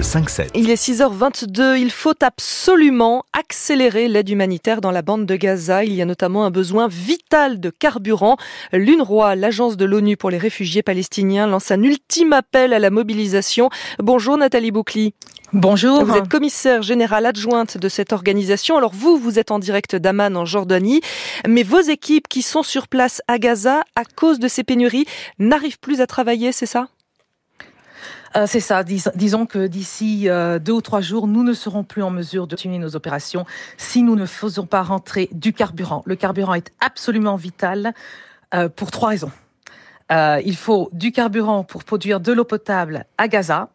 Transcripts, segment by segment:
Le 5-7. Il est 6h22. Il faut absolument accélérer l'aide humanitaire dans la bande de Gaza. Il y a notamment un besoin vital de carburant. L'UNRWA, l'agence de l'ONU pour les réfugiés palestiniens, lance un ultime appel à la mobilisation. Bonjour Nathalie Boucli. Bonjour. Vous êtes commissaire générale adjointe de cette organisation. Alors vous, vous êtes en direct d'Aman en Jordanie, mais vos équipes qui sont sur place à Gaza à cause de ces pénuries n'arrivent plus à travailler, c'est ça? Euh, c'est ça. disons que d'ici euh, deux ou trois jours, nous ne serons plus en mesure de continuer nos opérations si nous ne faisons pas rentrer du carburant. Le carburant est absolument vital euh, pour trois raisons. il faut du carburant pour produire de l'eau potable à Gaza,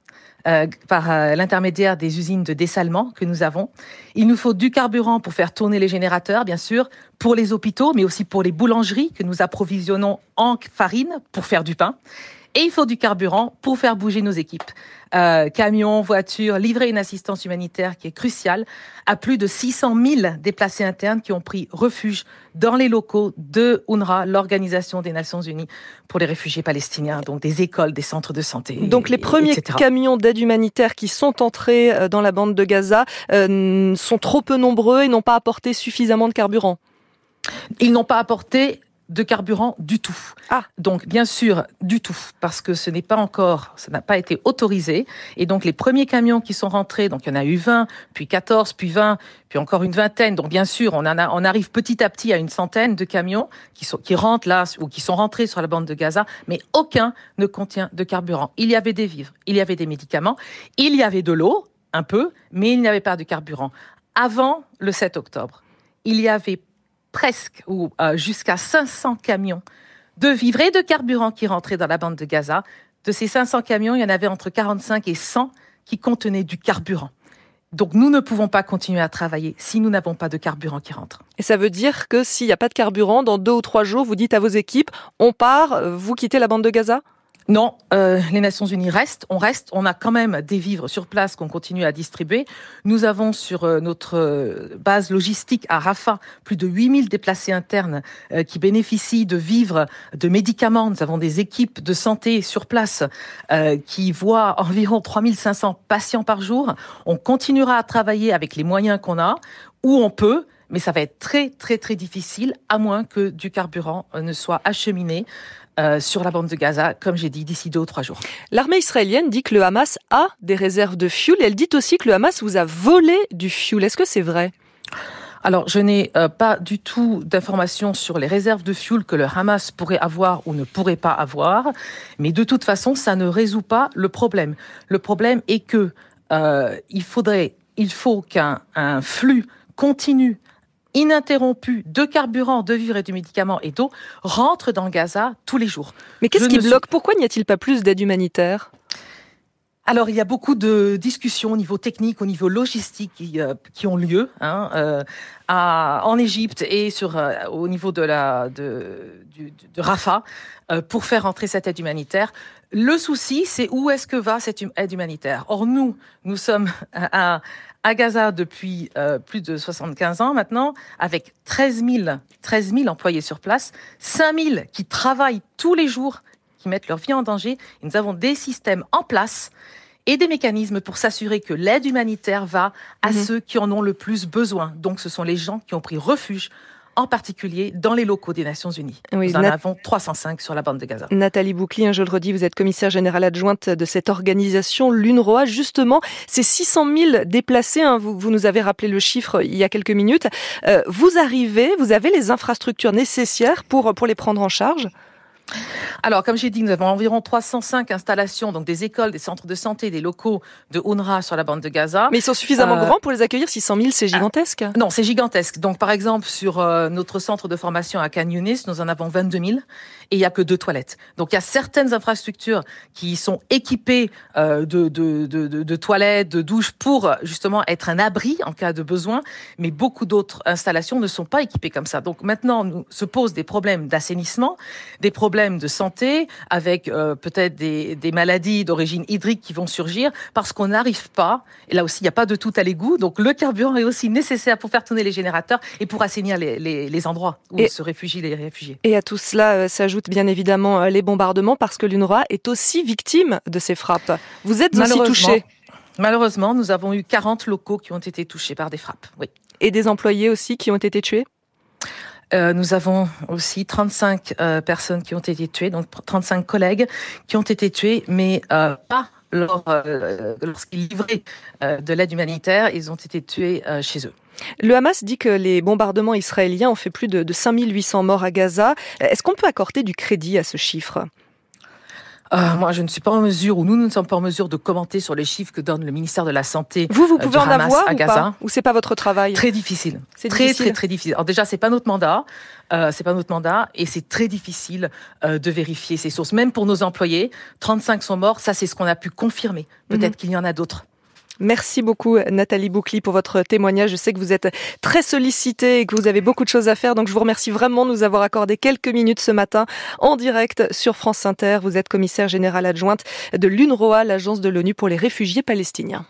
par l'intermédiaire des usines de dessalement que nous avons. Il nous faut du carburant pour faire tourner les générateurs, bien sûr, pour les hôpitaux, mais aussi pour les boulangeries que nous approvisionnons en farine pour faire du pain. Et il faut du carburant pour faire bouger nos équipes. Euh, camions, voitures, livrer une assistance humanitaire qui est cruciale à plus de 600 000 déplacés internes qui ont pris refuge dans les locaux de UNRWA, l'Organisation des Nations Unies pour les réfugiés palestiniens, donc des écoles, des centres de santé. Donc les premiers camions d'aide humanitaire qui sont entrés euh, dans la bande de Gaza euh, sont trop peu nombreux et n'ont pas apporté suffisamment de carburant. Ils n'ont pas apporté de carburant du tout. Ah. Donc bien sûr du tout parce que ce n'est pas encore, ça n'a pas été autorisé et donc les premiers camions qui sont rentrés, donc il y en a eu 20, puis 14, puis 20, puis encore une vingtaine. Donc bien sûr, on en a, on arrive petit à petit à une centaine de camions qui sont qui rentrent là ou qui sont rentrés sur la bande de Gaza, mais aucun ne contient de carburant. Il y avait des vivres, il y avait des médicaments, il y avait de l'eau un peu, mais il n'y avait pas de carburant. Avant le 7 octobre, il y avait presque ou euh, jusqu'à 500 camions de vivres et de carburant qui rentraient dans la bande de Gaza. De ces 500 camions, il y en avait entre 45 et 100 qui contenaient du carburant. Donc nous ne pouvons pas continuer à travailler si nous n'avons pas de carburant qui rentre. Et ça veut dire que s'il n'y a pas de carburant, dans deux ou trois jours, vous dites à vos équipes, on part, vous quittez la bande de Gaza? Non, euh, les Nations Unies restent. On reste. On a quand même des vivres sur place qu'on continue à distribuer. Nous avons sur euh, notre euh, base logistique à Rafah plus de 8000 déplacés internes qui bénéficient de vivres, de médicaments. Nous avons des équipes de santé sur place qui voient environ 3500 patients par jour. On continuera à travailler avec les moyens qu'on a, où on peut, mais ça va être très très très difficile à moins que du carburant ne soit acheminé euh, sur la bande de Gaza, comme j'ai dit, d'ici deux ou trois jours. L'armée israélienne dit que le Hamas a des réserves de fuel. Elle dit aussi que le Hamas vous a volé du fuel. Est-ce que c'est vrai? Alors, je n'ai euh, pas du tout d'informations sur les réserves de fuel que le Hamas pourrait avoir ou ne pourrait pas avoir, mais de toute façon, ça ne résout pas le problème. Le problème est que euh, il faudrait, il faut qu'un flux continu ininterrompu de carburant, de vivres et de médicaments et d'eau rentre dans Gaza tous les jours. Mais qu'est-ce qui bloque Pourquoi n'y a-t-il pas plus d'aide humanitaire? Alors, il y a beaucoup de discussions au niveau technique, au niveau logistique qui, euh, qui ont lieu hein, euh, à, en Égypte et sur, euh, au niveau de, la, de, de Rafah pour faire entrer cette aide humanitaire. Le souci, c'est où est-ce que va cette aide humanitaire? Or, nous, nous sommes à, à Gaza depuis euh, plus de 75 ans maintenant, avec 13 000, 13 000 employés sur place, 5 000 qui travaillent tous les jours, qui mettent leur vie en danger. Et nous avons des systèmes en place et des mécanismes pour s'assurer que l'aide humanitaire va à mhm. ceux qui en ont le plus besoin. Donc ce sont les gens qui ont pris refuge en particulier dans les locaux des Nations Unies. nous en avons 305 sur la bande de Gaza. Nathalie Boucli, je le redis, vous êtes commissaire générale adjointe de cette organisation, l'UNRWA. Justement, ces 600 000 déplacés, hein, vous, nous avez rappelé le chiffre il y a quelques minutes, euh, vous arrivez, vous avez les infrastructures nécessaires pour, pour les prendre en charge? Alors, comme j'ai dit, nous avons environ 305 installations, donc des écoles, des centres de santé, des locaux de UNRWA sur la bande de Gaza. Mais ils sont suffisamment euh, grands pour les accueillir 600 000, c'est gigantesque. Ah, non, c'est gigantesque. Donc, par exemple, sur euh, notre centre de formation à Khan nous en avons 22 000 et il n'y a que deux toilettes. Donc, il y a certaines infrastructures qui sont équipées euh, de, de, de, de, toilettes, de douches pour justement être un abri en cas de besoin, mais beaucoup d'autres installations ne sont pas équipées comme ça. Donc, maintenant, nous se posent des problèmes d'assainissement, des problèmes problèmes de santé, avec euh, peut-être des, des, maladies d'origine hydrique qui vont surgir, parce qu'on n'arrive pas, et là aussi il n'y a pas de tout à l'égout, donc le carburant est aussi nécessaire pour faire tourner les générateurs et pour assainir les, les, les endroits où se réfugient les réfugiés. Et à tout cela euh, s'ajoutent bien évidemment les bombardements, parce que l'UNRWA est aussi victime de ces frappes. Vous êtes aussi touché Malheureusement, nous avons eu 40 locaux qui ont été touchés par des frappes. Oui. Et des employés aussi qui ont été tués? Euh, nous avons aussi 35 euh, personnes qui ont été tuées, donc 35 collègues qui ont été tués, mais euh, pas lorsqu'ils livraient de l'aide humanitaire, ils ont été tués chez eux. Le Hamas dit que les bombardements israéliens ont fait plus de, de 5800 morts à Gaza. Est-ce qu'on peut accorder du crédit à ce chiffre? Euh, moi, je ne suis pas en mesure, ou nous, nous ne sommes pas en mesure de commenter sur les chiffres que donne le ministère de la Santé. Vous, vous euh, pouvez en avoir à ou Gaza. Pas ou c'est pas votre travail Très difficile. C'est très, très, très difficile. Alors déjà, c'est pas notre mandat. Euh, c'est pas notre mandat et c'est très difficile euh, de vérifier ces sources. Même pour nos employés, 35 sont morts. Ça, c'est ce qu'on a pu confirmer. Peut-être mhm. qu'il y en a d'autres. Merci beaucoup Nathalie Boucli pour votre témoignage. Je sais que vous êtes très sollicitée et que vous avez beaucoup de choses à faire. Donc je vous remercie vraiment de nous avoir accordé quelques minutes ce matin en direct sur France Inter. Vous êtes commissaire générale adjointe de l'UNRWA, l'agence de l'ONU pour les réfugiés palestiniens.